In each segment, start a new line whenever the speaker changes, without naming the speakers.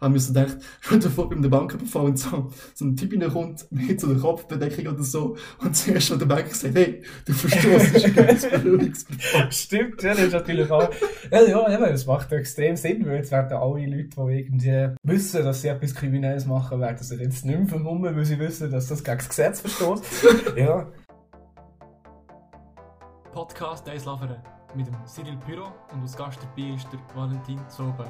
haben wir so gedacht, schon davor beim Bankenbefall und so, so ein Typ reinkommt mit so einer Kopfbedeckung oder so und zuerst an der Bank gesagt, hey, du verstehst, das ist ein ganzes Berührungsverfahren.
Stimmt, ja, das ist natürlich auch. Ja, ja, eben, das macht extrem Sinn, weil jetzt werden alle Leute, die irgendwie wissen, dass sie etwas Kriminelles machen, werden sich jetzt nicht mehr vermummen, weil sie wissen, dass das gegen das Gesetz verstößt. ja.
Podcast Eislafere mit dem Cyril Pyro und als Gast dabei ist der Valentin Zoberg.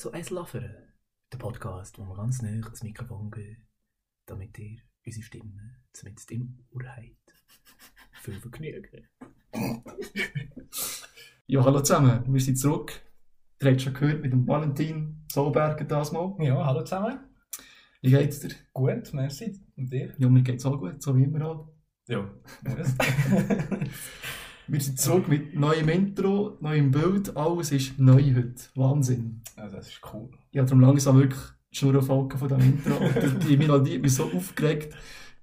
Zu Eislafere, der Podcast, wo wir ganz nah ans Mikrofon gehen, damit ihr unsere Stimme zumindest im Ohr habt. Viel Vergnügen.
Ja, hallo zusammen, wir sind zurück. Ihr habt schon gehört mit dem Valentin Zollberger das mal.
Ja, hallo zusammen.
Wie geht's dir?
Gut, merci. Und dir?
Ja, mir geht's auch gut, so wie immer halt.
Ja, muss.
Wir sind zurück mit neuem Intro, neuem Bild, alles ist neu heute. Wahnsinn.
ja, das ist cool.
Ich habe darum langsam wirklich die Schnur von diesem Intro. Und die Melodie hat mich so aufgeregt,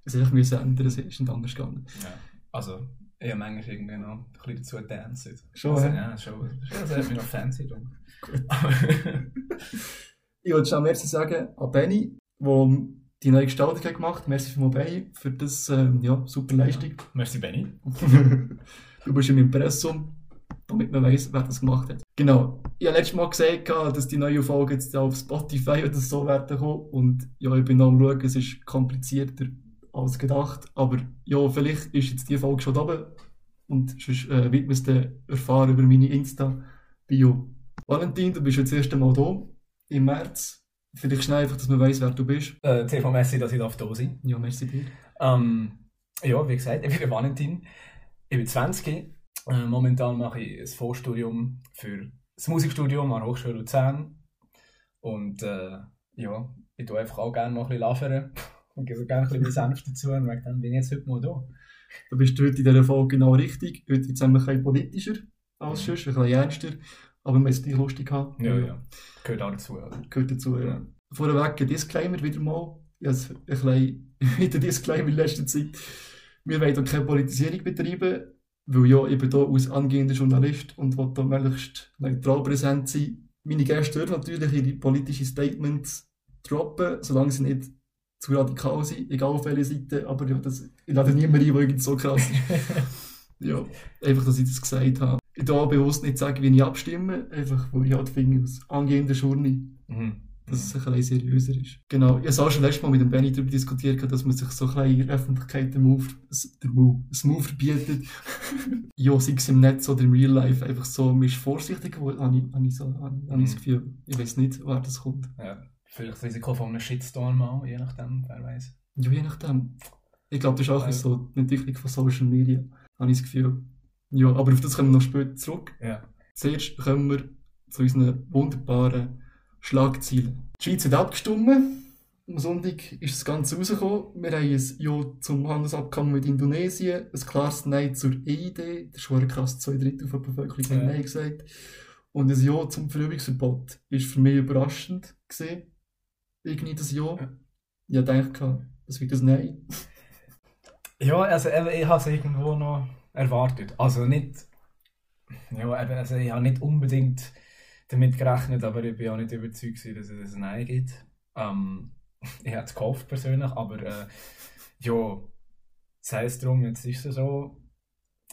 dass ich mich ändern. Es ist nicht anders gegangen.
Ja. Also, ich habe manchmal irgendwie noch ein bisschen dazu gedanced.
Schon,
also? Ja, schon. schon das hat mich noch fancy drum.
Ich wollte schon merci sagen an Benny, der die neue Gestaltung gemacht hat. Merci für Benny für das ähm, ja, super Leistung.
Merci, Benny.
du bist im Impressum, damit man weiß, wer das gemacht hat. Genau. Ich habe letztes Mal gesagt, dass die neue Folge jetzt auf Spotify oder so werden kommen. Und ja, ich bin am schauen, es ist komplizierter als gedacht. Aber ja, vielleicht ist jetzt die Folge schon da oben. Und sonst äh, wird man es dann erfahren über meine Insta-Bio. Valentin, du bist jetzt das erste Mal da im März. Vielleicht schnell einfach, dass man weiß, wer du bist.
Äh, TV Messi, dass ich da sein darf.
Ja, merci dir.
Ähm, ja, wie gesagt, ich bin Valentin. Ich bin 20. Äh, momentan mache ich ein Vorstudium für das Musikstudium an der Hochschule Luzern. Und äh, ja, ich tue einfach auch gerne mal ein bisschen und gebe gerne ein bisschen Senf dazu. Und wegen dem bin ich jetzt heute mal da.
Du bist heute in dieser Folge genau richtig. Heute jetzt ein bisschen politischer als sonst, ein bisschen ernster. Aber wir es gleich lustig haben.
Gehört auch dazu. Oder?
Gehört dazu, ja.
Ja.
Vorweg ein Disclaimer wieder mal. Ja, es- ein bisschen wieder Disclaimer in letzter Zeit. Wir wollen keine Politisierung betreiben, weil ja, ich bin hier als angehender Journalist und will hier möglichst neutral präsent sein. Meine Gäste dürfen natürlich ihre politischen Statements droppen, solange sie nicht zu radikal sind, egal auf welcher Seite. Aber ja, das, ich lade niemanden ein, der irgendwie so krass ist. Ja, einfach, dass ich das gesagt habe. Ich darf bewusst nicht sagen, wie ich abstimme, einfach, weil ich halt finde, als angehender Journalist
Mhm.
Dass es ein bisschen seriöser ist. Genau, ich habe auch schon letztes Mal mit dem Benny darüber diskutiert, dass man sich so ein bisschen in der Öffentlichkeit den Move, der Move, das Move verbietet. ja, sei es im Netz oder im Real Life, einfach so, man ist vorsichtig geworden, habe ich, habe ich, so, habe ich, ich das Gefühl. Ich weiß nicht, wer das kommt.
Ja, vielleicht das Risiko von einem Shitstorm auch, je nachdem, wer weiß.
Ja, je nachdem. Ich glaube, das ist auch
Ja.
so die Entwicklung von Social Media, habe ich das Gefühl. Ja, aber auf das kommen wir noch später zurück.
Ja.
Zuerst kommen wir zu unseren wunderbaren Schlagzeilen. Die Schweiz hat abgestimmt. Am Sonntag ist das Ganze rausgekommen. Wir haben ein Ja zum Handelsabkommen mit Indonesien, ein klares Nein zur EID. Das ist schon krass, zwei Drittel der Bevölkerung haben
Ja.
Nein gesagt. Und ein Ja zum Verfügungsverbot ist für mich überraschend gesehen. Irgendwie das Ja.
Ja.
Ich dachte, das wird ein Nein.
Ja, also ich habe es irgendwo noch erwartet. Also nicht, ja, also ich habe nicht unbedingt damit gerechnet, aber ich bin auch nicht überzeugt, dass es ein Nein gibt. Ähm, ich hätte es gehofft persönlich, aber äh, ja, sei es drum, jetzt ist es so.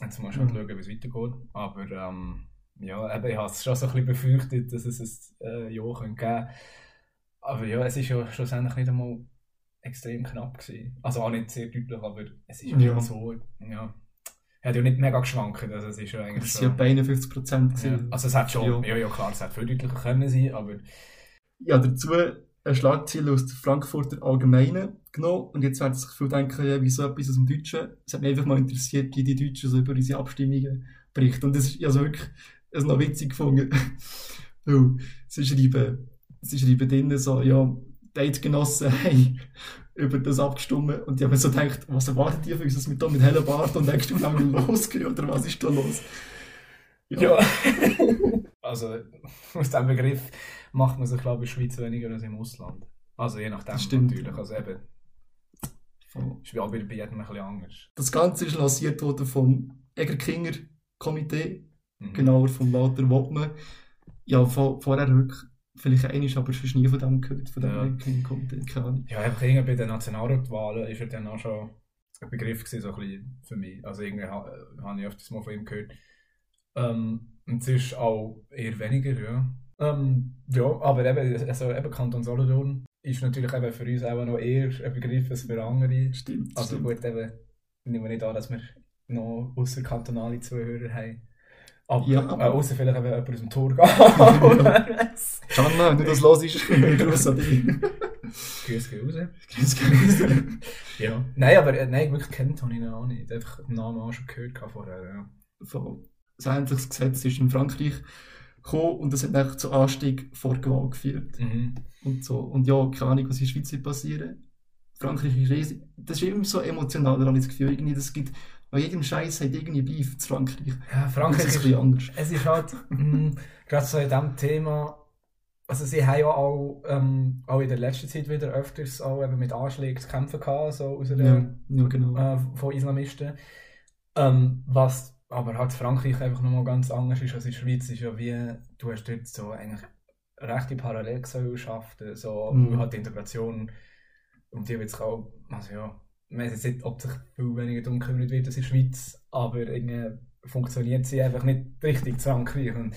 Jetzt muss ich halt
Mhm.
schauen, wie es weitergeht. Aber ähm, ja, eben, ich habe es schon so ein bisschen befürchtet, dass es ein äh, Ja könnte geben Aber ja, es ist ja schlussendlich nicht einmal extrem knapp gewesen. Also auch nicht sehr deutlich, aber es ist ja, so, ja. Er hat ja nicht mega geschwankt, also es ist ja eigentlich
Das waren ja bei 51 Prozent.
ja. Also es hat schon,
Ja.
ja, klar, es hat viel deutlicher können sein, aber
Ja, dazu eine Schlagzeile aus der Frankfurter Allgemeinen genommen. Und jetzt werden sich viele denken, ja, wieso etwas aus dem Deutschen? Es hat mich einfach mal interessiert, wie die Deutschen so über unsere Abstimmungen berichten. Und das ist also wirklich also noch witzig gefunden. Sie schreiben, sie schreiben drinnen so, ja, Eidgenossen haben über das abgestimmt. Und die haben so gedacht, was erwarten die von uns, dass wir da mit hellem Bart und extra lange losgehen? Oder was ist da los?
ja. also aus diesem Begriff macht man sich, glaube ich, in der Schweiz weniger als im Ausland. Also je nachdem natürlich. Also eben, ist wie bei jedem ein bisschen anders.
Das Ganze ist lanciert worden vom Egerkinger Komitee,
Mhm.
genauer vom Walter Wottmann. Ja, vor, vorher wirklich, vielleicht einmal, aber sonst nie von dem gehört, von dem
Ja.
Egerkinger Komitee, keine Ahnung.
Ja, einfach irgendwie bei den Nationalratwahlen ist er dann auch schon ein Begriff gewesen, so ein bisschen für mich. Also irgendwie ha, äh, habe ich öfters mal von ihm gehört. Ähm, und es ist auch eher weniger, ja. Ähm, ja, aber eben, also eben Kanton Solothurn ist natürlich eben für uns auch noch eher ein Begriff als für andere.
Stimmt,
Also
stimmt.
gut, eben, nehmen wir nicht an, dass wir noch außerkantonale Zuhörer haben. Aber
Ja.
äh, außer vielleicht eben jemand aus dem Thurgau.
Janna, wenn du das hörst, Grüß an dich.
Grüß gehen raus.
Grüß Gott.
Ja. Nein, aber äh, nein, wirklich kennt habe ich ihn auch nicht. Einfach den Namen auch schon gehört vorher. Ja.
Voll. Ein ähnliches Gesetz ist in Frankreich gekommen und das hat dann zu Anstieg vor Gewalt geführt.
Mhm.
Und, so. und ja, keine Ahnung, was in der Schweiz wird passieren. Frankreich ist riesig. Das ist immer so emotional, da habe ich das Gefühl. Irgendwie, das gibt, an jedem Scheiß hat irgendwie Beef zu Frankreich.
Ja, Frankreich
ist ein
ist,
bisschen anders.
es ist halt, mh, gerade so in diesem Thema, also sie haben ja auch, ähm, auch in der letzten Zeit wieder öfters auch eben mit Anschlägen zu kämpfen gehabt, so aus der,
Ja, ja genau.
äh, von Islamisten. Ähm, was aber halt Frankreich einfach nochmal ganz anders ist als in der Schweiz, ist ja wie, du hast dort so eigentlich rechte Parallelgesellschaften, so
Mhm.
halt die Integration, um die wird sich auch, also ja, ich weiß jetzt nicht, ob sich viel weniger darum gekümmert wird als in der Schweiz, aber irgendwie funktioniert sie einfach nicht richtig in Frankreich. Und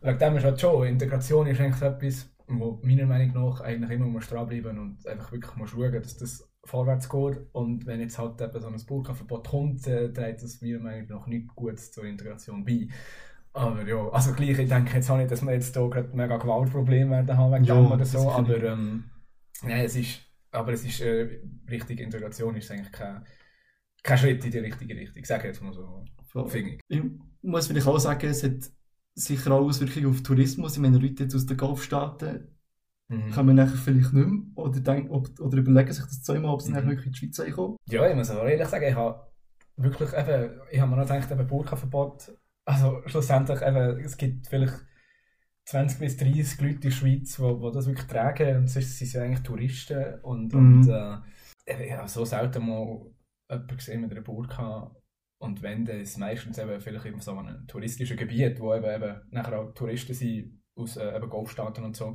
wegen dem ist halt schon, Integration ist eigentlich etwas, wo meiner Meinung nach eigentlich immer muss dranbleiben und einfach wirklich muss schauen, dass das vorwärts geht. Und wenn jetzt halt eben so ein Burka-Verbot kommt, äh, trägt das meiner Meinung nach nicht gut zur Integration bei. Aber ja, also gleich, ich denke jetzt auch nicht, dass wir jetzt hier gerade mega Gewaltprobleme werden haben wegen
Ja,
dem oder so, aber ähm, nein, es ist, aber es ist, äh, richtige Integration ist eigentlich kein, kein Schritt in die richtige Richtung, sage ich jetzt mal so, finde ich.
Ich muss vielleicht auch sagen, es hat sicher auch Auswirkungen auf Tourismus. Ich meine, Leute jetzt aus den Golfstaaten
Mhm.
kommen nachher vielleicht nicht mehr oder, denken, ob, oder überlegen sich das zweimal, ob sie
Mhm.
nachher wirklich in die Schweiz reinkommen.
Ja, ich muss aber ehrlich sagen, ich habe wirklich eben, ich habe mir noch gedacht, eben Burka-Verbot, also schlussendlich eben, es gibt vielleicht 20 bis 30 Leute in der Schweiz, die, die das wirklich tragen und sonst sind sie eigentlich Touristen und,
Mhm.
und äh, ich habe so selten mal jemanden gesehen mit einer Burka und wenn, dann ist es meistens eben vielleicht in so einem touristischen Gebiet, wo eben, eben nachher auch Touristen sind aus äh, eben Golfstaaten und so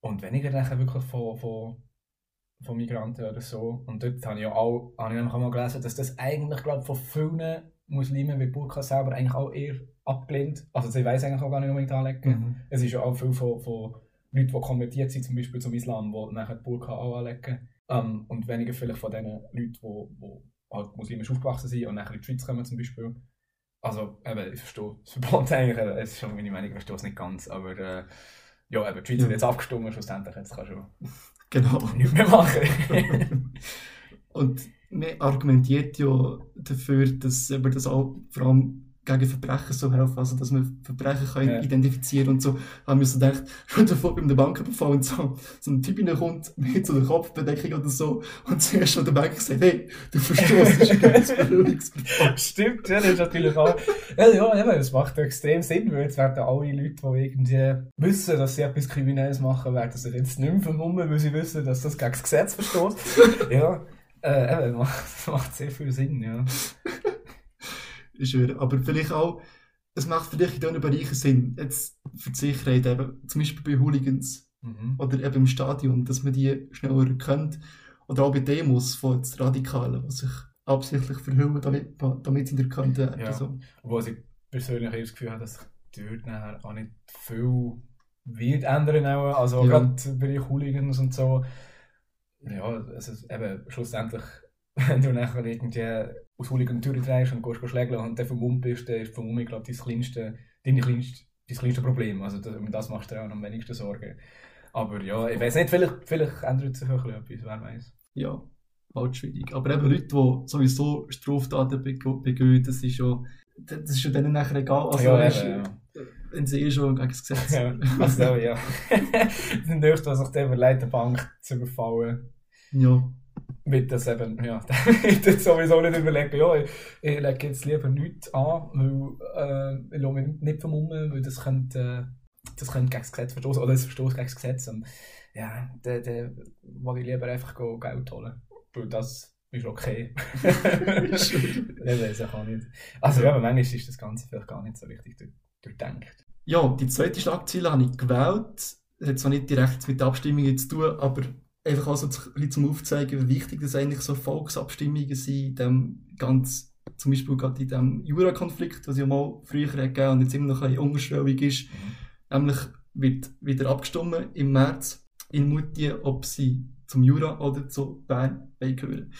und weniger nachher wirklich von, von von Migranten oder so. Und dort habe ich ja auch, habe ich auch mal gelesen, dass das eigentlich, glaube von vielen Muslimen wie Burka selber eigentlich auch eher abgelehnt. Also sie weiß eigentlich auch gar nicht unbedingt anlegen.
Mhm.
Es ist ja auch viel von, von Leuten, die konvertiert sind, zum Beispiel zum Islam, die nachher die Burka auch anlegen. Ähm, und weniger vielleicht von den Leuten, die, die halt muslimisch aufgewachsen sind und nachher in die Schweiz kommen zum Beispiel. Also, eben, ich verstehe das Verbot eigentlich, es ist schon meine Meinung, ich verstehe es nicht ganz, aber äh, ja, eben, die Schweiz
Ja.
hat jetzt abgestimmt, schlussendlich, jetzt kannst du
Genau.
nichts mehr machen.
Und man argumentiert ja dafür, dass eben das auch vor allem gegen Verbrechen so helfen, also dass man Verbrechen kann
Ja.
identifizieren und so. Haben wir so gedacht, schon davor beim Bankenbefall und so, so ein Typ reinkommt mit so einer Kopfbedeckung oder so und zuerst schon der Banker sagt, hey, du verstoßt gegen das Berührungsverbot.
Stimmt, ja, das ist natürlich auch. Ja, ja, eben, das macht extrem Sinn, weil jetzt werden alle Leute, die irgendwie wissen, dass sie etwas Kriminelles machen, werden sich jetzt nicht mehr vermummen, weil sie wissen, dass das gegen das Gesetz verstößt. ja, äh, eben, macht, macht sehr viel Sinn, ja.
Wahr. Aber vielleicht auch, es macht vielleicht in diesen Bereichen Sinn, jetzt für die Sicherheit eben, zum Beispiel bei Hooligans
Mhm.
oder eben im Stadion, dass man die schneller erkennt. Oder auch bei Demos von jetzt Radikalen, die sich absichtlich verhüllen, damit, damit sie erkannt werden.
Ja.
So.
Obwohl ich persönlich das Gefühl habe, dass sich dort nachher auch nicht viel wird ändern. Auch. Also
Ja.
gerade bei den Hooligans und so. Ja, also eben schlussendlich, wenn du nachher irgendwie aus Hooligan durchdrehst und gehst schlägeln und dann vermummt bist, dann ist Vermummung, glaube ich, dein kleinste, deine kleinste, dein kleinste Problem. Also das, um das machst du dir auch am wenigsten Sorgen. Aber ja, ich weiß nicht, vielleicht, vielleicht ändert sich auch etwas, wer weiß.
Ja, halt schwierig. Aber eben Leute, die sowieso Straftaten beg- begehen, das ist ja, das ist ja denen nachher egal. Also,
ja,
weißt,
eben, ja.
wenn sie eh schon gegen das Gesetz
Ja, also, ja. Dann dürfte man sich dann überlegt, eine Bank zu überfallen.
ja.
Mit das eben, ja, damit jetzt sowieso nicht überlegen, ja, ich, ich lege jetzt lieber nichts an, weil äh, ich lasse mich nicht vermummen, weil das könnte das könnte gegen das Gesetz verstoßen oder es verstoßt gegen das Gesetz. Und ja, dann, dann mag ich lieber einfach Geld holen. Weil das ist okay. ich weiß auch nicht. Also ja, aber manchmal ist das Ganze vielleicht gar nicht so richtig durch, durchdenkt.
Ja, die zweite Schlagzeile habe ich gewählt. Das hat zwar nicht direkt mit Abstimmungen zu tun, aber einfach auch so ein zum Aufzeigen, wie wichtig das eigentlich so Volksabstimmungen sind, in dem ganz, zum Beispiel gerade in dem Jura-Konflikt, was ja mal früher gegeben und jetzt immer noch ein bisschen unterschwellig ist. Nämlich wird wieder abgestimmt im März in Moutier, ob sie zum Jura oder zu Bern gehören.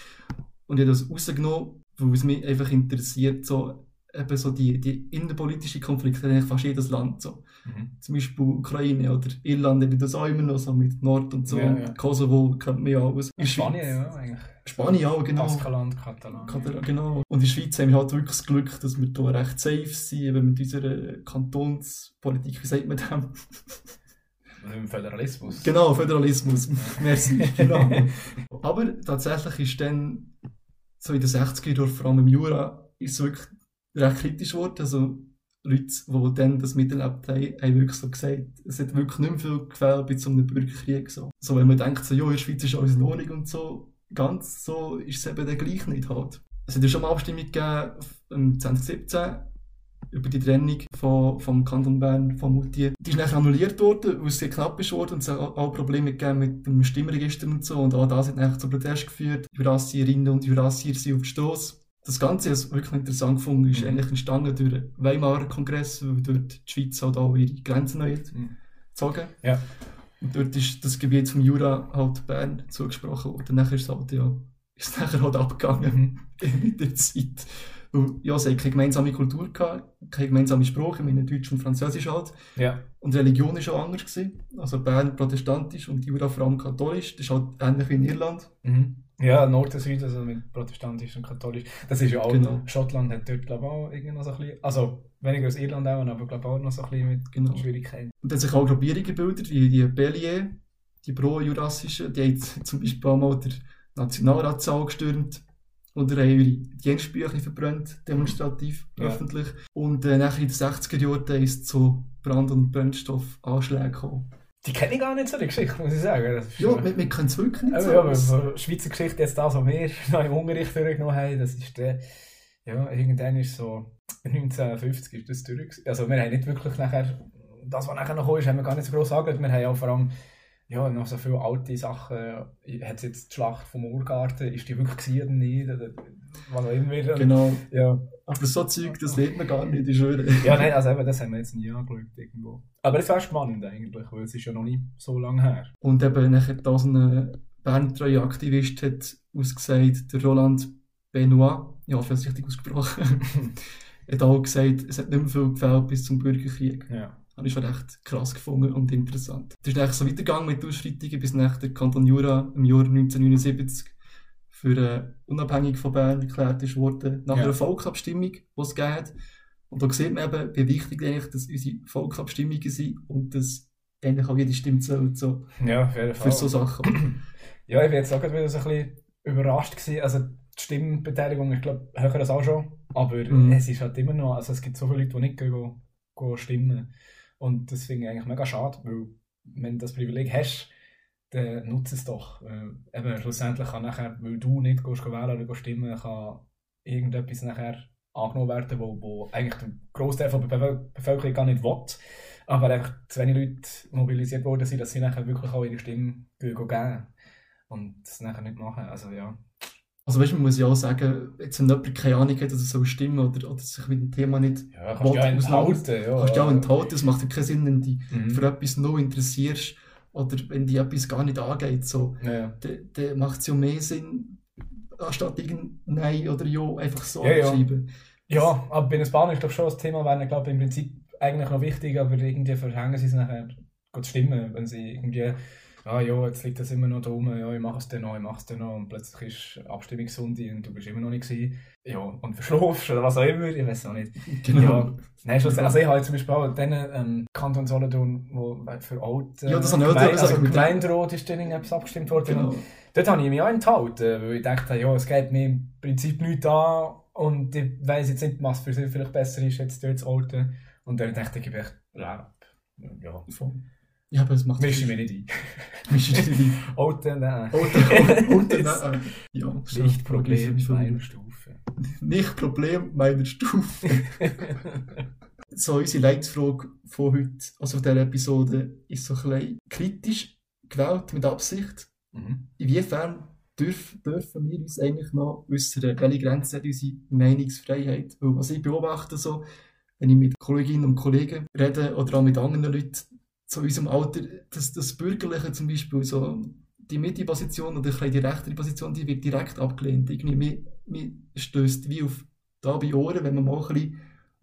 Und ich habe das rausgenommen, weil es mich einfach interessiert, so, eben so die, die innenpolitischen Konflikte in fast jedes Land. So.
Mhm.
Zum Beispiel Ukraine oder Irland haben das auch immer noch so mit Nord und so.
Ja, ja.
Kosovo kennt man ja alles. In
Spanien, ja, eigentlich.
Spanien auch, genau.
Baskaland, Katalan.
Katar- Genau. Und in der Schweiz haben wir halt wirklich das Glück, dass wir hier recht safe sind, eben mit unserer Kantonspolitik, wie sagt man dem?
Also Im Föderalismus.
Genau, Föderalismus. Merci. Genau. Aber tatsächlich ist dann, so in den 60er Jahren, vor allem im Jura, ist es wirklich recht kritisch geworden. Also Leute, die dann das miterlebt haben, haben wirklich so gesagt, es hat wirklich nicht mehr viel gefällt bei so einem Bürgerkrieg. So. so, wenn man denkt, so, ja, in der Schweiz ist alles in Ordnung und so, ganz so ist es eben dann gleich nicht halt. Es hat ja schon mal Abstimmung gegeben, im 2017, über die Trennung von, vom Kanton Bern, von Moutier. Die ist nachher annulliert worden, weil es sehr knapp ist und es hat auch Probleme gegeben mit dem Stimmregister und so. Und auch das hat nachher zu Protest geführt. Jurassierinnen und Jurassier sind auf den Stoss. Das Ganze, was ich wirklich interessant gefunden, ist
Mhm.
eigentlich entstanden durch den Weimarer Kongress, weil dort die Schweiz halt auch ihre Grenzen neu hat
Mhm.
gezogen.
Ja.
Und dort ist das Gebiet vom Jura halt Bern zugesprochen worden. Nachher ist es halt, ja, ist es nachher halt abgegangen mit der Zeit. Weil, ja, sie hatten keine gemeinsame Kultur, gehabt, keine gemeinsame Sprache, ich meine Deutsch und Französisch halt.
Ja.
Und die Religion war auch anders. Gewesen. Also Bern protestantisch und Jura vor allem katholisch. Das ist halt ähnlich wie in Irland.
Mhm. Ja, Nord und Süd, also mit protestantisch und katholisch. Das ist ja auch,
Genau.
Schottland hat dort, glaube ich, auch irgendwie noch so ein bisschen, also weniger als Irland auch, aber glaube ich auch noch so ein bisschen mit
Genau.
Schwierigkeiten.
Und dann sich auch Gruppierungen gebildet, wie die Bellier, die pro-jurassischen, die haben zum Beispiel auch mal den Nationalratssaal gestürmt oder haben ihre Dienstbücher verbrannt, demonstrativ,
Ja.
öffentlich. Und äh, nachher in den 60er Jahren ist es zu Brand- und Brennstoffanschlägen gekommen.
Die kenne ich gar nicht so, die Geschichte, muss ich sagen.
Ja, wir, wir können es wirklich nicht
Also,
so.
ja, von Schweizer Geschichte jetzt das, was wir noch im Unterricht durchgenommen haben, das ist der, ja, irgendwann ist so 1950 ist das durch. Also wir haben nicht wirklich nachher, das was nachher noch ist, haben wir gar nicht so gross angeschaut. Wir haben ja vor allem, ja, noch so viele alte Sachen, hat es jetzt die Schlacht vom Urgarten, ist die wirklich gewesen oder nicht, oder was auch immer.
Genau.
Ja.
Aber so Zeug, das lernt man gar nicht, ich schwöre.
ja, nein, also eben, das haben wir jetzt nie angeschaut irgendwo. Aber es wäre spannend eigentlich, weil es ist ja noch nicht so lange her.
Und eben nachher da so ein Berntreue Aktivist hat ausgesagt, der Roland Benoit, ja, ich habe es richtig ausgesprochen, hat auch gesagt, es hat nicht mehr viel gefällt bis zum Bürgerkrieg.
Ja.
Habe ich schon recht krass gefunden und interessant. Es ist eigentlich so weitergegangen mit den Ausschreitungen, bis nach der Kanton Jura im Jahr 1979 für äh, unabhängig von Bern erklärt ist worden, nach
Ja.
einer Volksabstimmung, die es hat. Und da sieht man eben, wie wichtig eigentlich dass unsere Volksabstimmungen sind und dass eigentlich auch jede Stimme zählt so,
Ja, auf jeden Fall.
für so Sachen.
Ja, ich bin jetzt auch wieder so ein bisschen überrascht gewesen. Also die Stimmbeteiligung, ich glaube, höher als auch schon. Aber
Mhm.
es ist halt immer noch, also es gibt so viele Leute, die nicht gehen, gehen stimmen. Und das finde ich eigentlich mega schade, weil wenn du das Privileg hast, dann nutze es doch. Äh, eben, schlussendlich kann nachher, weil du nicht gehst wählen oder stimmen, kann irgendetwas nachher angenommen werden, wo, wo eigentlich der Großteil der Bevölker- Bevölkerung gar nicht will. Aber einfach zu wenig Leute mobilisiert worden sind, dass sie nachher wirklich auch ihre Stimme geben und das nachher nicht machen. Also ja.
Also weißt du, man muss ja auch sagen, jetzt wenn jemand keine Ahnung hat, dass er soll stimmen oder, oder sich mit dem Thema nicht
Ja,
kannst du ja
enthalten. Ja,
kannst du ja auch enthalten, es macht ja keinen Sinn, wenn du dich
Mhm.
für etwas noch interessierst oder wenn dich etwas gar nicht angeht, so,
Ja, ja.
dann, macht es ja mehr Sinn, anstatt irgendein Nein oder Ja einfach so
Ja, ja.
zu schreiben.
ja, aber bei den Spaniern ist glaube schon das Thema, wäre glaube im Prinzip eigentlich noch wichtig, aber irgendwie verhängen sie es nachher gut stimmen, wenn sie irgendwie ja, ja, jetzt liegt das immer noch da rum, ja, ich mache es dann noch, ich mache es dann noch und plötzlich ist Abstimmungssonntag und du bist immer noch nicht gewesen. Ja, und verschlafst oder was auch immer, ich weiß auch nicht.
Genau.
Ja. Nein, also ich habe jetzt zum Beispiel auch den ähm, Kanton Solothurn, wo für alte
Ja, das gesagt,
also
dem-
Gemeinderat ist dann irgendetwas abgestimmt worden.
Genau.
Und Dort habe ich mich auch enthalten, weil ich dachte, ja, es geht mir im Prinzip nichts an und ich weiss jetzt nicht, was für sie vielleicht besser ist, jetzt dort zu Alten. Und dann dachte ich, ich echt, ja, ja,
Voll. Ja, aber es macht
mische mich nicht ein.
Mische dich nicht.
Alter, nein.
Unter, unter, nein, ja,
Nicht Problem meiner Stufe.
Nicht Problem meiner Stufe. so, unsere Leitfrage von heute, also von dieser Episode, ist so ein bisschen kritisch gewählt, mit Absicht.
Mhm.
Inwiefern dürf, dürfen wir uns eigentlich noch äußern? Welche Grenzen hat unsere Meinungsfreiheit? Weil was ich beobachte, so, wenn ich mit Kolleginnen und Kollegen rede oder auch mit anderen Leuten zu unserem Alter, dass das Bürgerliche zum Beispiel, so die Mitte-Position oder die rechtere Position, die wird direkt abgelehnt. Irgendwie, mir, mir stößt wie auf bei Ohren, wenn man mal ein bisschen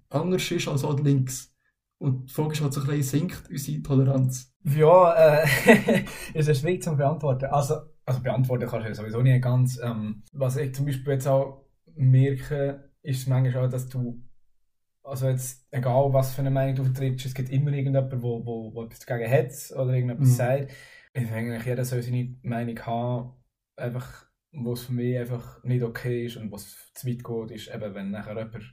anders ist als auch links. Und die Frage ist halt so ein bisschen, sinkt unsere Toleranz?
Ja, äh, ist ja schwierig zu beantworten. Also, also beantworten kannst du ja sowieso nicht ganz. Ähm, was ich zum Beispiel jetzt auch merke, ist manchmal auch, dass du, also jetzt, egal was für eine Meinung du vertrittst, es gibt immer irgendjemanden, wo, wo, wo etwas dagegen hat oder irgendetwas
Mhm.
sagt. Ich finde eigentlich, jeder soll seine Meinung haben, einfach, wo es für mich einfach nicht okay ist und was zu weit geht, ist eben, wenn nachher jemand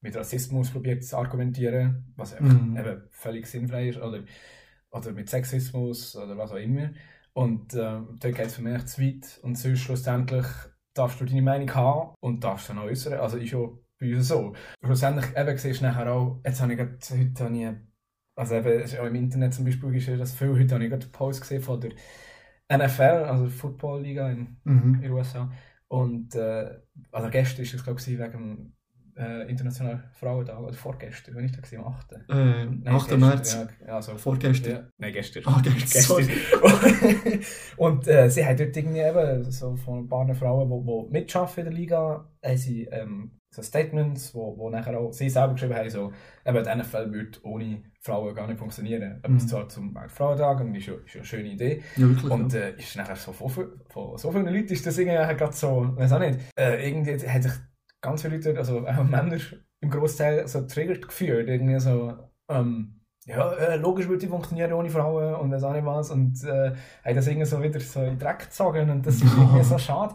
mit Rassismus probiert zu argumentieren, was einfach
Mhm.
eben völlig sinnfrei ist, oder oder mit Sexismus oder was auch immer. Und äh, dort geht es für mich zu weit. Und sonst schlussendlich darfst du deine Meinung haben und darfst dann auch äußern. Also ist ja bei uns so. Schlussendlich eben siehst du nachher auch, jetzt habe ich gerade, heute habe ich, also eben, auch im Internet zum Beispiel ist ja das viel, heute habe ich gerade einen Post gesehen von der NFL, also der Football Liga in,
Mhm.
in den USA. Und äh, also gestern ist es glaube ich wegen äh, Internationalen Frauentag, oder vorgestern, wenn ich da gesehen am 8.
Äh,
Nein,
8.
gestern,
März,
Ja, also,
vorgestern.
ja, nein, gestern.
Ah, gestern.
Gestern. und äh, sie hat dort irgendwie eben so von ein paar Frauen, die, die mitschaffen in der Liga, haben sie ähm, so Statements, wo, wo nachher auch sie selber geschrieben haben, so, eben die NFL würde ohne Frauen gar nicht funktionieren.
Mhm.
es zwar zum Frauentag und ist ja, ist ja eine schöne Idee.
Ja, wirklich.
Und
ja.
äh, ist nachher so von, von so vielen Leuten ist das irgendwie gerade so, weiß auch nicht, äh, irgendwie hat sich ganz viele Leute, also auch Männer im Großteil so triggert gefühlt, irgendwie so, ähm, ja, äh, logisch würde die funktionieren ohne Frauen und weiß auch nicht was und äh, haben das irgendwie so wieder so in den Dreck gezogen und das ist irgendwie so schade.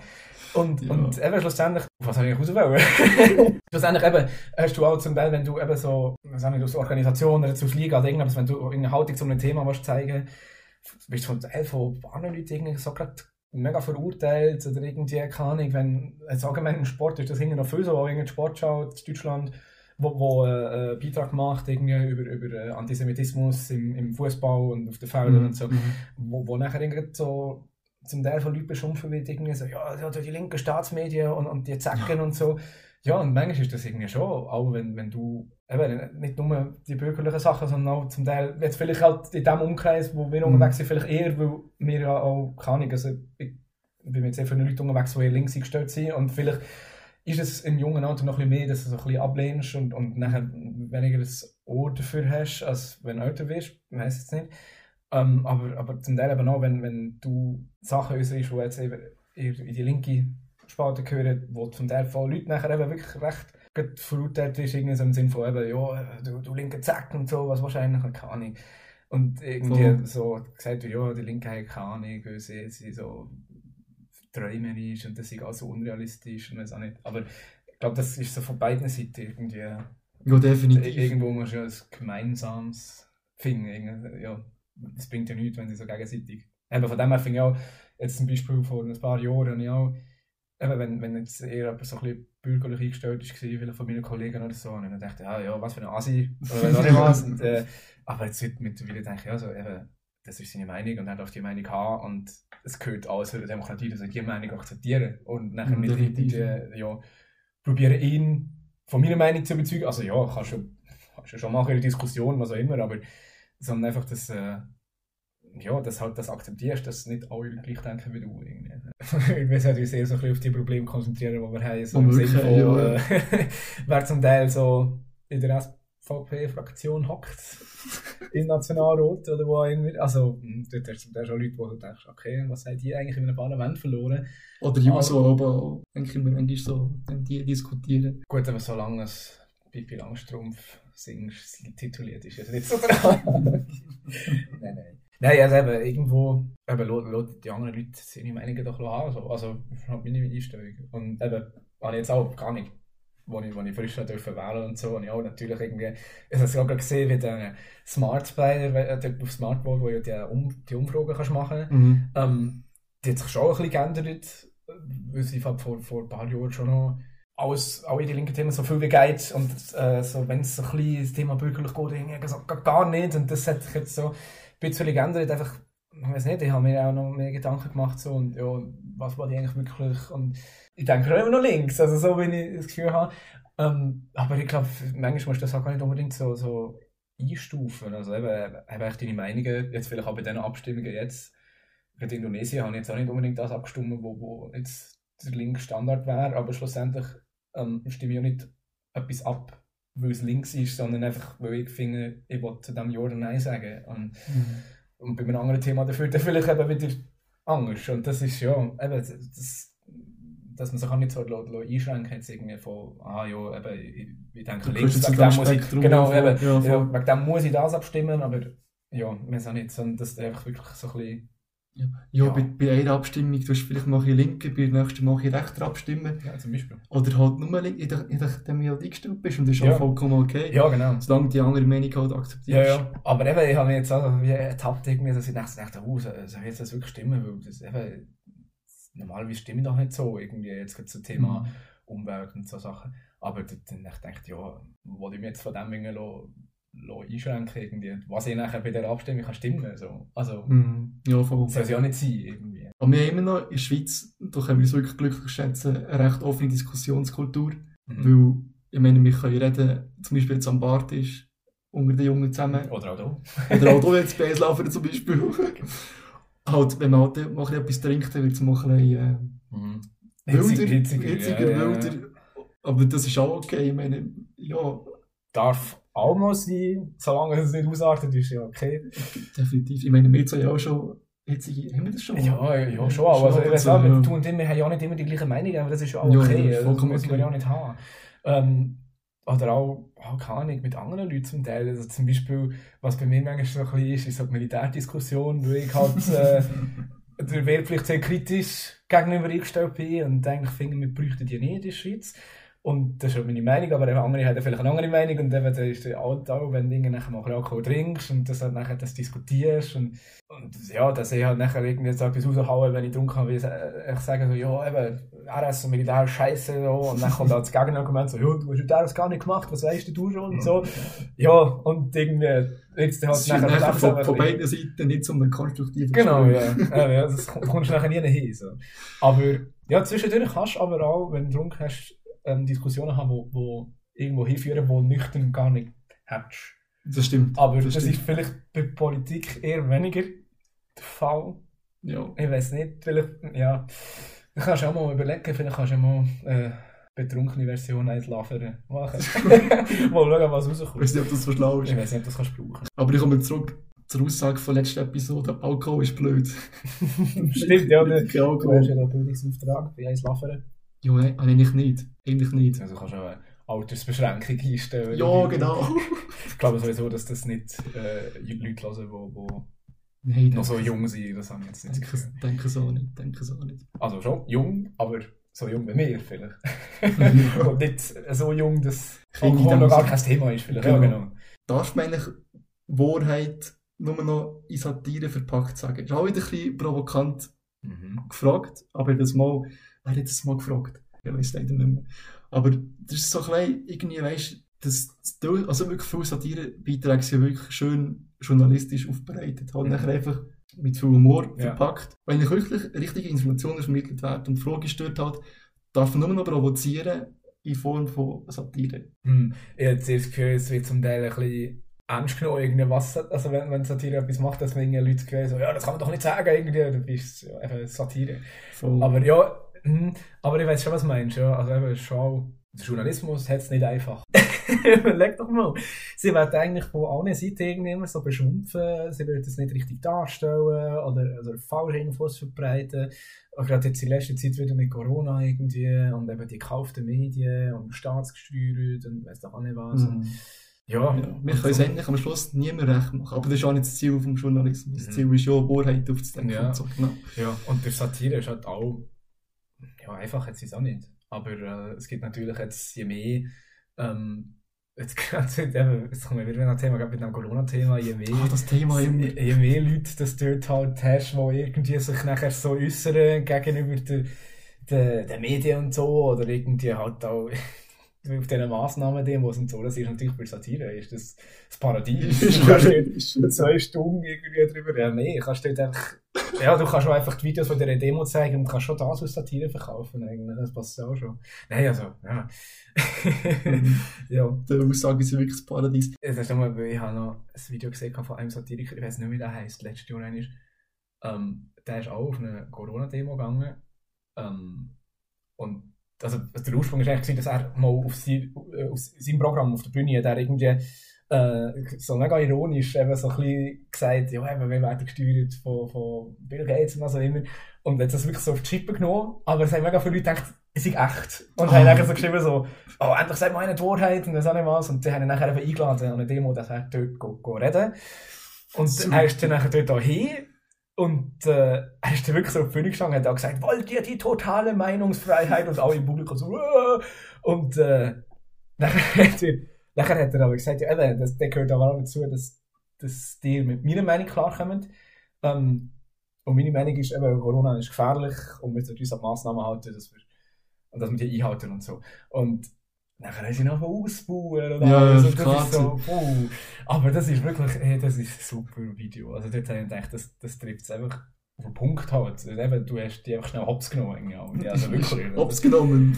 Und,
Ja.
und eben schlussendlich, was habe ich rauswollen? schlussendlich eben, hast du auch zum Teil, wenn du eben so, was auch nicht, aus Organisation oder aus Liga oder irgendwas, wenn du irgendeine Haltung zu einem Thema willst zeigen bist du von Teil von anderen Leuten irgendwie so gerade mega verurteilt oder irgendwie, keine Ahnung, wenn, jetzt allgemein im Sport ist das irgendwie noch viel so, auch irgendein Sportschau in Deutschland, wo, wo äh, einen Beitrag macht irgendwie über, über äh, Antisemitismus im, im Fußball und auf den Feldern und so,
Mhm.
wo, wo nachher irgendwie so zum Teil von Leuten beschimpft wird, irgendwie so, ja, die linken Staatsmedien und, und die Zacken und so. Ja, und manchmal ist das irgendwie schon, auch wenn, wenn du eben nicht nur die bürgerlichen Sachen, sondern auch zum Teil, jetzt vielleicht halt in dem Umkreis, wo wir
Mhm.
unterwegs sind, vielleicht eher, weil wir ja auch, keine Ahnung, also ich bin mit sehr vielen Leuten unterwegs, die eher links eingestellt sind und vielleicht ist es im jungen Alter noch ein bisschen mehr, dass du so ein bisschen ablehnst und, und nachher weniger das Ohr dafür hast, als wenn du älter wirst, ich weiss jetzt nicht. Ähm, aber, aber zum Teil eben auch, wenn, wenn du Sachen äußerst, die jetzt eben in die linke Spalte gehören, wo zum Teil von Leuten nachher eben wirklich recht gut verurteilt ist, irgendwie so im Sinne von eben, ja, du, du linke Zack und so, was wahrscheinlich, keine Ahnung. Und irgendwie
Voll.
so gesagt, ja, die Linke haben keine Ahnung, weil sie, sie so träumerisch und das ist auch so unrealistisch und weiß auch nicht. Aber ich glaube, das ist so von beiden Seiten irgendwie,
Ja, definitiv.
irgendwo muss ja ein gemeinsames finden. Ja, das bringt ja nichts, wenn sie so gegenseitig. Eben von dem her finde ich auch, jetzt zum Beispiel vor ein paar Jahren, ich auch, eben, wenn, wenn jetzt eher jemand so ein bisschen bürgerlich eingestellt ist, vielleicht von meinen Kollegen oder so, und dann dachte ich, ja, ja, was für ein Asi, oder was. Und, äh, aber jetzt mittlerweile denke ich, ja, so, eben, das ist seine Meinung und er darf die Meinung haben und es gehört alles zur Demokratie, dass er die Meinung akzeptieren und nachher
definitiv.
irgendwie, ja, probieren ihn von meiner Meinung zu überzeugen. Also ja, kannst du kannst du schon machen in der Diskussion, was auch immer, aber sondern einfach, dass, äh, ja, dass halt das akzeptierst, dass nicht alle gleich denken wie du. Irgendwie. wir sollten uns eher so ein bisschen auf die Probleme konzentrieren, die wir haben. So im Sinne von, äh, wer zum Teil so in der SVP-Fraktion hockt, im Nationalrat oder wo immer. Also, mh, dort hast du zum Teil schon Leute, wo du denkst, okay, was haben die eigentlich in einem Parlament verloren?
Oder Juso, aber auch, denke ich mir, manchmal so, wenn die diskutieren.
Gut, aber solange es Pippi Langstrumpf singst, tituliert ist, es nicht so dran. nein, nein. Nein, also eben, irgendwo, eben, lo- lo- die anderen Leute seine Meinungen doch haben. Also, also halt meine Einstellung. Und eben, habe ich jetzt auch gar nicht wo ich, wo ich frisch durfte wählen und so, und ich auch natürlich irgendwie, ich habe es gerade gesehen, wie der Smart Spider, dort auf Smartboard, wo du die, um, die Umfragen kannst machen
Mhm.
ähm, die hat sich schon ein bisschen geändert, weil sie vor, vor, vor ein paar Jahren schon noch alles, alle die linken Themen so viel wie geht. Und äh, so, wenn es so ein bisschen das Thema bürgerlich geht, irgendwie so, gar- nicht. Und das hat sich jetzt so ein bisschen geändert, einfach, ich weiß nicht, ich habe mir auch noch mehr Gedanken gemacht so und ja, was war die eigentlich wirklich? Und ich denke immer noch links, also so, wenn ich das Gefühl habe, ähm, aber ich glaube, manchmal musst du das auch gar nicht unbedingt so, so einstufen, also eben, eben echt deine Meinungen, jetzt vielleicht auch bei diesen Abstimmungen jetzt, in Indonesien habe ich jetzt auch nicht unbedingt das abgestimmt, wo, wo jetzt der linke Standard wäre, aber schlussendlich ähm, stimme ich auch nicht etwas ab, weil es links ist, sondern einfach, weil ich finde, ich will zu diesem Ja oder Nein sagen. Und,
Mhm.
und bei einem anderen Thema dafür dann vielleicht eben wieder anders. Und das ist ja, eben, das, dass man sich auch nicht so einschränken jetzt irgendwie von, ah ja, eben, ich, ich denke links, wegen
dem
muss ich, genau, eben,
Ja,
ja, wegen dem muss ich das abstimmen, aber ja, weiß auch nicht, sondern dass du einfach wirklich so ein bisschen,
Ja, ja,
Ja.
Bei, bei einer Abstimmung, du hast vielleicht mal ein linker, bei der nächsten mal ein rechter abstimmen.
ja, zum Beispiel.
Oder halt nur links, in dem du halt eingestellt bist und das ist
Ja.
auch vollkommen okay.
Ja, genau.
Solange du die andere Meinung halt
Ja,
akzeptierst.
ja. Aber eben, ich habe mich jetzt auch wie ertappt, irgendwie, dass ich dachte, dachte oh, soll soll jetzt das wirklich stimmen? Weil das eben, normalerweise stimme ich doch nicht so, irgendwie, jetzt gerade zum Thema
Mhm.
Umwelt und so Sachen. Aber dann dann dachte ich, ja, wollte ich mich jetzt von dem lo- lo einschränken, irgendwie, was ich nachher bei der Abstimmung kann stimmen so. Also,
Mhm. Ja, voll.
soll es ja nicht sein, irgendwie.
Aber wir haben immer noch in der Schweiz, da können wir uns wirklich glücklich schätzen, eine recht offene Diskussionskultur.
Mhm.
Weil, ich meine, wir können reden, zum Beispiel jetzt am Bartisch, unter den Jungen zusammen.
Oder auch da.
Oder auch hier jetzt bei Eislaufen zum Beispiel. halt, wenn man halt mal ein bisschen etwas trinkt, dann wird es mal ein bisschen
Mhm.
äh, wilder,
Hitzig- hitziger,
hitziger,
ja, ja, ja.
wilder. Aber das ist auch okay. Ich meine, ja,
Darf mal sein, solange es nicht ausartet, ist ja okay.
definitiv. Ich meine, wir zwei ja auch schon hitzige, haben wir das schon?
Ja, ja, schon. Aber also, ich weiß auch, wir tun und wir haben ja auch nicht immer die gleiche Meinung, aber das ist ja auch
Ja,
okay.
ja,
also, das
okay.
man ja auch nicht haben. Ähm, oder auch, auch keine Ahnung, mit anderen Leuten zum Teil. Also zum Beispiel, was bei mir manchmal so ein bisschen ist, ist so die Militärdiskussion, wo ich halt äh, der Wehrpflicht sehr kritisch gegenüber eingestellt bin und finde, wir bräuchten die nicht in der Schweiz. Und das ist auch meine Meinung, aber andere haben vielleicht eine andere Meinung und eben da ist der auch, wenn du nachher mal Alkohol trinkst und das halt nachher das diskutierst und, und ja, dass ich halt nachher irgendwie so etwas raushaue, wenn ich getrunken habe, wie ich, sage so, ja, eben, RS und Militär scheiße so, und dann kommt halt das Gegenargument so, ja, du hast das gar nicht gemacht, was weißt du schon und so. Ja, und irgendwie, jetzt halt
Das ist nachher
langsam
von, von beiden Seiten nicht so einen konstruktiven
Genau, ja. ja, das komm- kommst du nachher nie hin. So. Aber ja, zwischendurch kannst du aber auch, wenn du Druck hast, ähm, Diskussionen haben, wo, wo irgendwo hinführen, wo nüchtern gar nicht hättest.
Das stimmt.
Aber
das
das,
stimmt.
ist vielleicht bei Politik eher weniger der Fall.
Ja.
Ich weiß nicht, vielleicht, ja. Du kannst auch mal überlegen, vielleicht kannst du mal äh, betrunkene Version eins lavern machen. mal schauen, was
Ich
rauskommt.
weiß nicht, ob das so schlau ist.
Ich weiß nicht, ob das kannst du brauchen.
Aber ich komme zurück zur Aussage von letzter Episode. Alkohol ist blöd.
Stimmt, ja. Du, hast ja da Bildungsauftrag bei eins lavern.
Ja, nein, eigentlich nicht. Eigentlich nicht.
Also kannst du auch eine Altersbeschränkung einstellen.
Ja, genau.
Ich glaube sowieso, dass das nicht äh, Leute hören, die wo
Nein,
noch so jung sind. Das habe ich jetzt nicht
Denke, denke so nicht. Denke so nicht.
Also schon jung, aber so jung wie mir vielleicht. Und nicht so jung, dass Alkohol noch gar kein Thema ist. Vielleicht.
Genau.
Ja, genau.
Darf man eigentlich Wahrheit nur noch in Satire verpackt sagen? Ist auch wieder ein bisschen provokant
Mhm.
gefragt, aber das mal, wer hat das mal gefragt? Ich weiß leider nicht mehr. Aber das ist so ein bisschen, irgendwie, weißt das, also wirklich viele Satirebeiträge sind wirklich schön journalistisch aufbereitet. Halt
Mhm.
nachher einfach mit viel Humor
Ja.
verpackt. Wenn nicht wirklich richtige Informationen vermittelt werden und die Frage ist dort halt, darf man nur noch provozieren in Form von Satire?
Hm. Ich habe das Gefühl, es wird zum Teil ein bisschen ernst genommen, irgendwie was, also wenn, wenn Satire etwas macht, dass man irgendwie Leute gewählt, so, ja, das kann man doch nicht sagen, irgendwie, dann bist du ja, Satire.
Voll.
Aber ja, aber ich weiß schon, was du meinst, ja. Also eben, schon, der Journalismus hat es nicht einfach. Überleg doch mal. Sie werden eigentlich von allen Seiten irgendwie immer so beschimpfen, sie würden es nicht richtig darstellen oder, oder falsche Infos verbreiten. Auch gerade jetzt in letzter Zeit wieder mit Corona irgendwie und eben die gekauften Medien und staatsgesteuert und weiss doch auch nicht was.
Mhm.
Ja,
Ja, wir
und
können es eigentlich am Schluss niemand recht machen. Aber das ist auch nicht das Ziel vom Journalismus. Das
Mhm.
Ziel ist ja, Wahrheit aufzudecken.
Ja.
Und so. genau.
Ja, und der Satire ist halt auch, ja, einfach jetzt ist es auch nicht. Aber äh, es gibt natürlich jetzt je mehr, ähm, jetzt, gerade- jetzt kommen wir wieder nach Thema, gerade mit dem Corona-Thema, je mehr,
das Thema
je, je mehr Leute das dort halt hast, die irgendwie sich nachher so äußern gegenüber der, der, den Medien und so, oder irgendwie halt auch auf diesen Massnahmen-Demos und so, das ist natürlich für Satire, ist das das Paradies. Du kannst zwei Stunden irgendwie drüber, ja nee, kannst dort einfach, ja du kannst auch einfach die Videos von dieser Demo zeigen und kannst schon das als Satire verkaufen eigentlich, das passt auch schon. Nein, also, ja. ja.
Die Aussage ist wirklich das Paradies.
Das ist nochmal, weil ich habe noch ein Video gesehen von einem Satiriker, ich weiß nicht, wie der heißt, letztes Jahr ist. Ähm, der ist auch auf eine Corona-Demo gegangen. Ähm, und also, der Ursprung war eigentlich, dass er mal auf, sein, äh, auf seinem Programm auf der Bühne hat er irgendwie äh, so mega ironisch eben so ein bisschen gesagt, ja, eben, wir werden gesteuert von, von Bill Gates und was auch immer. Und hat das wirklich so auf die Schippe genommen, aber es haben mega viele Leute gedacht, es ist echt. Und
Ah.
haben nachher so geschrieben so, oh, endlich sagt mal einer die Wahrheit und das auch nicht was. Und die haben ihn nachher eben eingeladen an eine Demo, dass er dort go, go reden. Und
Super.
er ist dann nachher dort auch hin. Und äh, er ist dann wirklich so auf die Bühne gestanden und hat auch gesagt, wollt ihr die totale Meinungsfreiheit? Und alle im Publikum so, «Wow!» Und äh, nachher, hat er, nachher hat er aber gesagt, ja, eben, das, der gehört aber auch dazu, dass, dass die mit meiner Meinung klarkommen. Ähm, und meine Meinung ist eben, Corona ist gefährlich und wir sollten uns an Massnahmen halten, dass wir, und dass wir die einhalten und so. Und nachher haben sie noch ausbauen und
Ja,
alles. Und das
klar.
ist so, puh. Aber das ist wirklich, hey, das ist ein super Video. Also dort habe ich gedacht, das, das trifft es einfach auf den Punkt halt. Also eben, du hast die einfach schnell hops genommen. ja, Also wirklich.
Ob's genommen.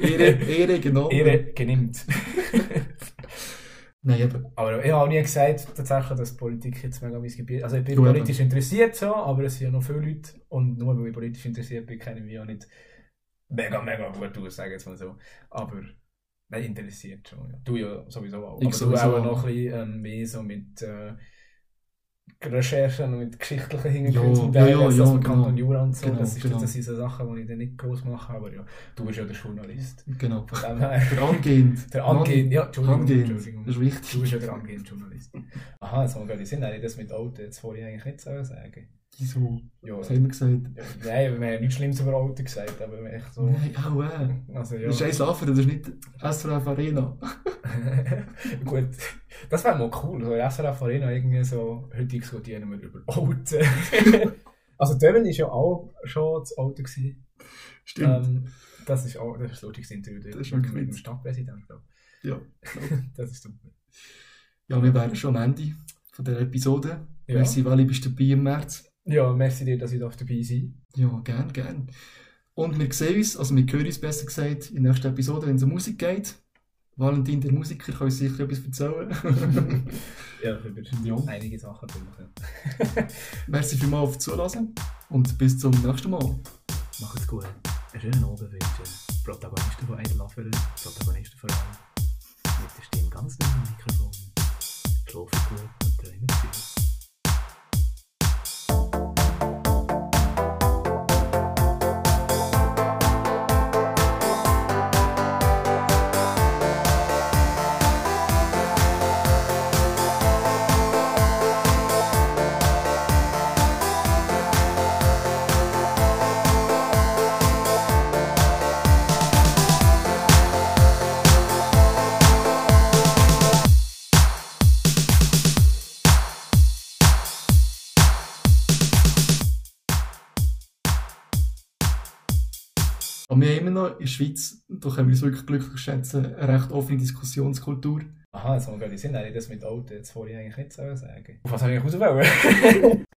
Ehre, Ehre genommen.
Ehre genimmt.
Nein, eben.
Aber ich habe auch nie gesagt, tatsächlich, dass Politik jetzt mega mein Gebiet Also ich bin
Du eben.
politisch interessiert, so, aber es sind ja noch viele Leute. Und nur weil ich politisch interessiert bin, kenne ich mich auch nicht mega, mega gut aus, sage ich jetzt mal so. Aber nein, interessiert schon. Ja. Du ja sowieso auch.
Ich
aber
sowieso
du auch
auch.
noch ein bisschen ähm, mehr so mit äh, Recherchen mit geschichtlichen Hintergründen.
Ja, ja, ja,
also vom Kanton
genau.
Jura und so.
Genau,
das, ist,
genau.
das sind so Sachen, die ich dann nicht groß mache. Aber ja, du bist ja der Journalist.
Genau. Der angehend.
Der angehend, ja, Entschuldigung,
Angehend.
Entschuldigung.
Das ist wichtig.
Du bist ja der angehende Journalist. Aha, jetzt haben wir gerade Sinn. Hätte ich das mit Auto jetzt vorhin eigentlich nicht so
Wieso?
Ja,
Was haben wir gesagt?
ja, nein, wir haben nichts Schlimmes über Auto gesagt, aber echt so.
Nein, auch äh.
Also ja.
Das ist eins Laufen, das ist nicht SRF Arena.
Gut, das wäre mal cool. So in SRF Arena irgendwie so, heute diskutieren wir über Auto. also Devin war ja auch schon das Auto. Gewesen.
Stimmt.
Ähm, das ist auch das ist ein lustiges Interview
Das ist wirklich
mit dem. Stadtpräsidenten, glaube
Ja.
ich. Das ist super.
Ja, wir wären schon am Ende von dieser Episode.
Ja.
Merci, Wally, bist du dabei im März.
Ja, merci dir, dass ich da dabei sein
Ja, gern, gern. Und wir sehen uns, also wir hören uns besser gesagt, in der nächsten Episode, wenn es um Musik geht. Valentin, der Musiker, kann uns sicher etwas erzählen.
Ja, über
Ja.
einige Sachen natürlich.
Merci vielmals fürs Zuhören und bis zum nächsten Mal.
Macht's gut. Einen schönen Abend wünschen. Protagonisten von Eidlafferen, Protagonisten vor allem. Mit der Stimme ganz nah am Mikrofon.
Schweiz, da können wir uns wirklich glücklich schätzen, eine recht offene Diskussionskultur.
Aha, jetzt haben wir gerade Sinn. Hätte ich das mit Auto jetzt vorhin eigentlich nicht sagen. Auf was habe ich eigentlich?